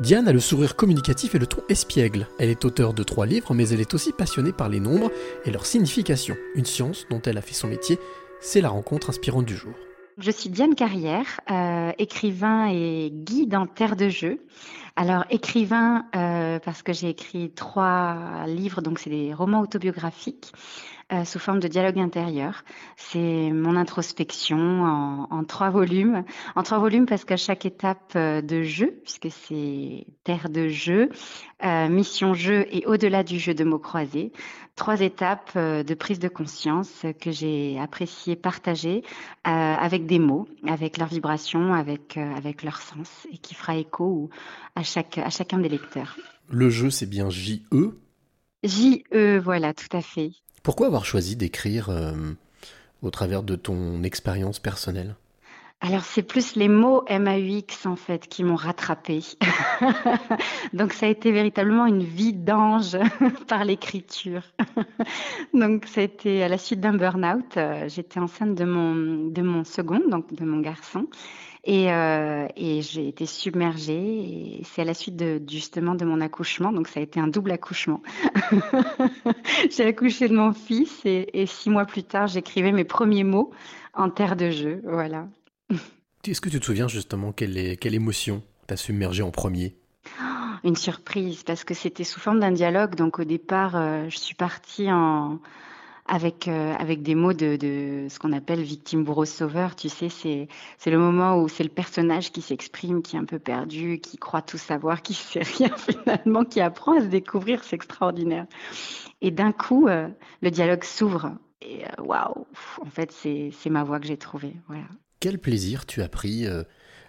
Diane a le sourire communicatif et le ton espiègle. Elle est auteure de trois livres, mais elle est aussi passionnée par les nombres et leur signification. Une science dont elle a fait son métier, c'est la rencontre inspirante du jour. Je suis Diane Carrière, euh, écrivain et guide en terre de jeu. Alors écrivain euh, parce que j'ai écrit trois livres, donc c'est des romans autobiographiques euh, sous forme de dialogue intérieur. C'est mon introspection en, trois volumes. En trois volumes parce qu'à chaque étape euh, de jeu, puisque c'est terre de jeu, euh, mission jeu et au-delà du jeu de mots croisés, trois étapes de prise de conscience que j'ai apprécié partager avec des mots, avec leurs vibrations, avec, avec leur sens et qui fera écho à, chaque, à chacun des lecteurs. Le jeu, c'est bien J-E J-E, voilà, tout à fait. Pourquoi avoir choisi d'écrire euh, au travers de ton expérience personnelle? Alors c'est plus les mots MAUX en fait qui m'ont rattrapé. Donc ça a été véritablement une vie d'ange par l'écriture. donc ça a été à la suite d'un burn-out. Euh, j'étais enceinte de mon, de mon second, donc de mon garçon. Et, euh, et j'ai été submergée. C'est à la suite de, justement de mon accouchement. Donc, ça a été un double accouchement. j'ai accouché de mon fils et, et, six mois plus tard, j'écrivais mes premiers mots en terre de jeu. Voilà. Est-ce que tu te souviens justement quelle, émotion t'a submergé en premier? Une surprise, parce que c'était sous forme d'un dialogue. Donc, au départ, euh, je suis partie euh, avec des mots de, ce qu'on appelle victime bourreau sauveur. Tu sais, c'est, le moment où c'est le personnage qui s'exprime, qui est un peu perdu, qui croit tout savoir, qui sait rien finalement, qui apprend à se découvrir. C'est extraordinaire. Et d'un coup, euh, le dialogue s'ouvre. Et waouh, en fait, c'est, c'est ma voix que j'ai trouvée. Voilà. Quel plaisir tu as pris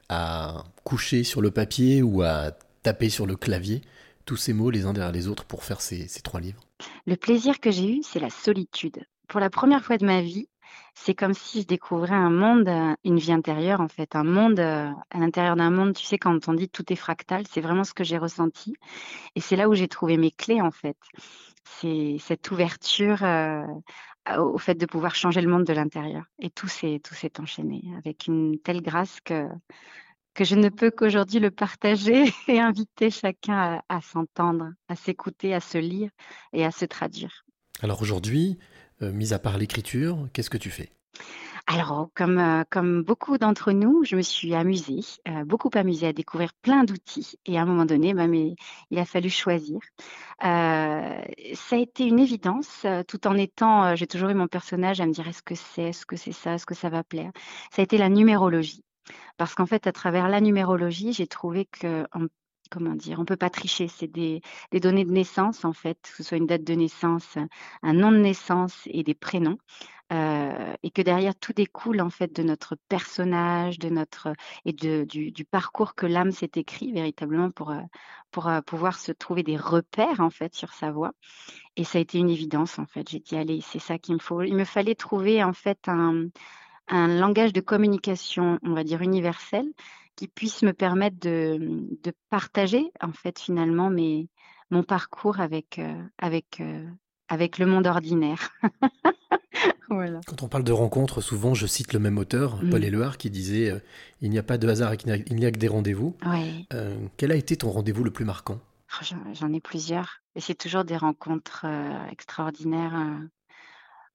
à coucher sur le papier ou à taper sur le clavier tous ces mots les uns derrière les autres pour faire ces, trois livres? Le plaisir que j'ai eu, c'est la solitude. Pour la première fois de ma vie, c'est comme si je découvrais un monde, euh, une vie intérieure en fait, un monde euh, à l'intérieur d'un monde. Tu sais, quand on dit tout est fractal, c'est vraiment ce que j'ai ressenti. Et c'est là où j'ai trouvé mes clés en fait. C'est cette ouverture euh, au fait de pouvoir changer le monde de l'intérieur. Et tout s'est enchaîné avec une telle grâce que que je ne peux qu'aujourd'hui le partager et inviter chacun à, s'entendre, à s'écouter, à se lire et à se traduire. Alors aujourd'hui, euh, mis à part l'écriture, qu'est-ce que tu fais? Alors, comme, euh, comme beaucoup d'entre nous, je me suis amusée, euh, beaucoup amusée à découvrir plein d'outils. Et à un moment donné, bah, mais, il a fallu choisir. ça a été une évidence, tout en étant, j'ai toujours eu mon personnage à me dire est-ce que c'est, est-ce que c'est ça, est-ce que ça va plaire? Ça a été la numérologie. Parce qu'en fait, à travers la numérologie, j'ai trouvé que comment dire, on peut pas tricher. C'est des, données de naissance, en fait, que ce soit une date de naissance, un nom de naissance et des prénoms. Et que derrière tout découle en fait de notre personnage, de notre et de, du, parcours que l'âme s'est écrit véritablement pour pour pouvoir se trouver des repères en fait sur sa voie. Et ça a été une évidence en fait. J'ai dit allez, c'est ça qu'il me faut. Il me fallait trouver en fait un un langage de communication, on va dire universel, qui puisse me permettre de, partager en fait finalement mes, mon parcours avec, avec, euh, avec le monde ordinaire. Quand on parle de rencontres, souvent je cite le même auteur, Paul mm. Éluard, qui disait euh, Il n'y a pas de hasard, il n'y a, que des rendez-vous. quel a été ton rendez-vous le plus marquant? Oh, J'en ai plusieurs. Et c'est toujours des rencontres extraordinaires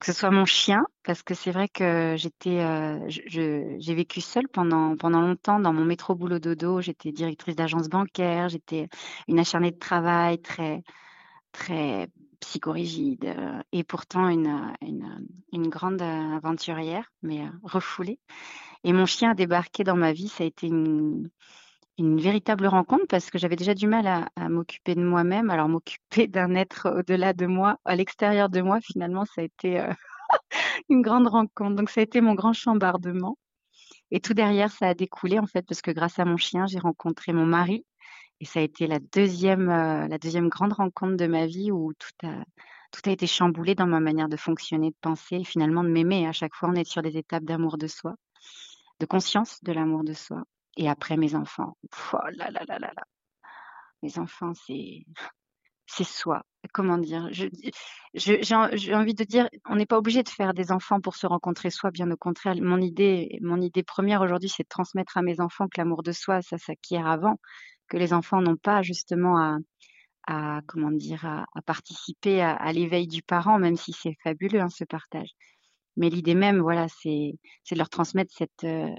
que ce soit mon chien, parce que c'est vrai que j'étais, euh, j'ai vécu seule pendant, pendant longtemps dans mon métro boulot dodo. J'étais directrice d'agence bancaire, j'étais une acharnée de travail très, très psychorigide euh, et pourtant une, une, une grande aventurière, mais euh, refoulée. Et mon chien a débarqué dans ma vie, ça a été une, véritable rencontre parce que j'avais déjà du mal à, m'occuper de moi-même. Alors m'occuper d'un être au-delà de moi, à l'extérieur de moi, finalement, ça a été euh, une grande rencontre. Donc ça a été mon grand chambardement. Et tout derrière, ça a découlé en fait parce que grâce à mon chien, j'ai rencontré mon mari. Et ça a été la deuxième, euh, la deuxième grande rencontre de ma vie où tout a, tout a été chamboulé dans ma manière de fonctionner, de penser et finalement de m'aimer. À chaque fois, on est sur des étapes d'amour de soi, de conscience de l'amour de soi. Et après, mes enfants. Oh là là là là là. Mes enfants, c'est c'est soi. Comment dire? J'ai envie de dire, on n'est pas obligé de faire des enfants pour se rencontrer soi, bien au contraire. Mon idée, mon idée première aujourd'hui, c'est de transmettre à mes enfants que l'amour de soi, ça s'acquiert avant, que les enfants n'ont pas justement à, à comment dire, à, participer à, l'éveil du parent, même si c'est fabuleux hein, ce partage. Mais l'idée même, voilà, c'est de leur transmettre cette, euh,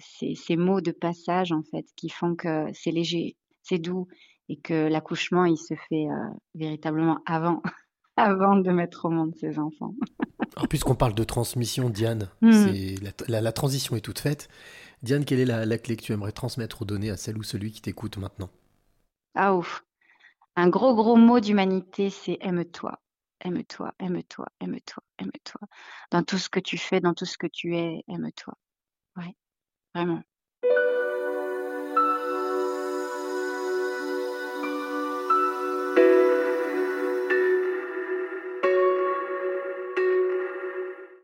ces, ces, mots de passage en fait, qui font que c'est léger, c'est doux et que l'accouchement il se fait euh, véritablement avant, avant de mettre au monde ses enfants. Puisqu'on parle de transmission, Diane, mmh. la, la, transition est toute faite. Diane, quelle est la, clé que tu aimerais transmettre ou donner à celle ou celui qui t'écoute maintenant? Ah ouf un gros, gros mot d'humanité, c'est aime-toi. Aime-toi, aime-toi, aime-toi, aime-toi. Dans tout ce que tu fais, dans tout ce que tu es, aime-toi. Ouais, vraiment.